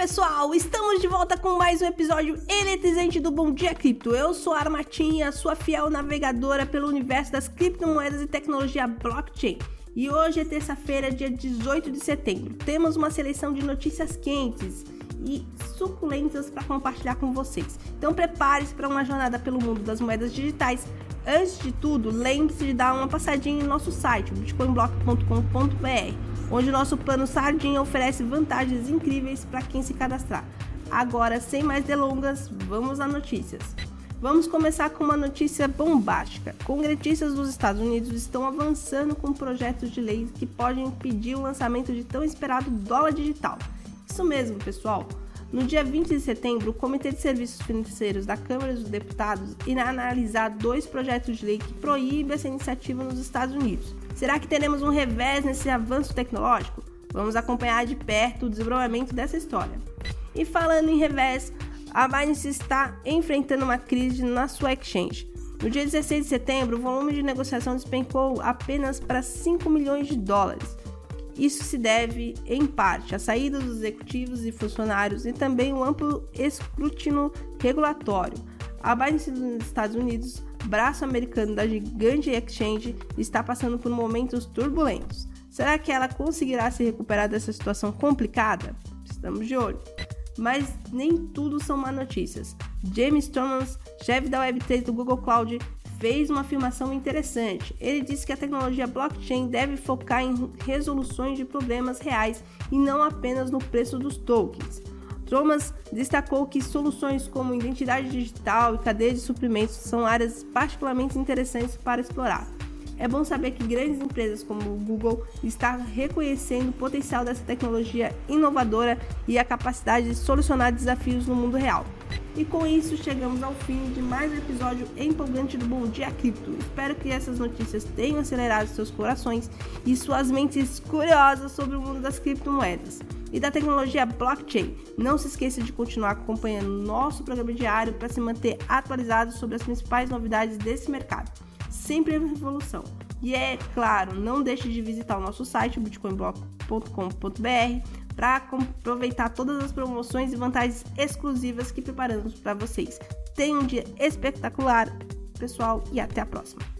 pessoal, estamos de volta com mais um episódio eletrizante do Bom Dia Cripto. Eu sou a Armatinha, sua fiel navegadora pelo universo das criptomoedas e tecnologia blockchain. E hoje é terça-feira, dia 18 de setembro. Temos uma seleção de notícias quentes e suculentas para compartilhar com vocês. Então prepare-se para uma jornada pelo mundo das moedas digitais. Antes de tudo, lembre-se de dar uma passadinha em nosso site, bitcoinblock.com.br onde nosso plano Sardinha oferece vantagens incríveis para quem se cadastrar. Agora, sem mais delongas, vamos às notícias. Vamos começar com uma notícia bombástica. Congressistas dos Estados Unidos estão avançando com projetos de lei que podem impedir o lançamento de tão esperado dólar digital. Isso mesmo, pessoal. No dia 20 de setembro, o Comitê de Serviços Financeiros da Câmara dos Deputados irá analisar dois projetos de lei que proíbem essa iniciativa nos Estados Unidos. Será que teremos um revés nesse avanço tecnológico? Vamos acompanhar de perto o desenvolvimento dessa história. E falando em revés, a Binance está enfrentando uma crise na sua exchange. No dia 16 de setembro, o volume de negociação despencou apenas para 5 milhões de dólares. Isso se deve, em parte, à saída dos executivos e funcionários e também o amplo escrutínio regulatório. A Binance dos Estados Unidos braço americano da gigante exchange está passando por momentos turbulentos. Será que ela conseguirá se recuperar dessa situação complicada? Estamos de olho. Mas nem tudo são má notícias. James Thomas, chefe da Web3 do Google Cloud, fez uma afirmação interessante. Ele disse que a tecnologia blockchain deve focar em resoluções de problemas reais e não apenas no preço dos tokens. Thomas destacou que soluções como identidade digital e cadeia de suprimentos são áreas particularmente interessantes para explorar. É bom saber que grandes empresas como o Google estão reconhecendo o potencial dessa tecnologia inovadora e a capacidade de solucionar desafios no mundo real. E com isso chegamos ao fim de mais um episódio empolgante do Bom Dia Cripto. Espero que essas notícias tenham acelerado seus corações e suas mentes curiosas sobre o mundo das criptomoedas e da tecnologia blockchain. Não se esqueça de continuar acompanhando nosso programa diário para se manter atualizado sobre as principais novidades desse mercado. Sempre em evolução. E é claro, não deixe de visitar o nosso site, bitcoinblock.com.br, para aproveitar todas as promoções e vantagens exclusivas que preparamos para vocês. Tenha um dia espetacular, pessoal, e até a próxima.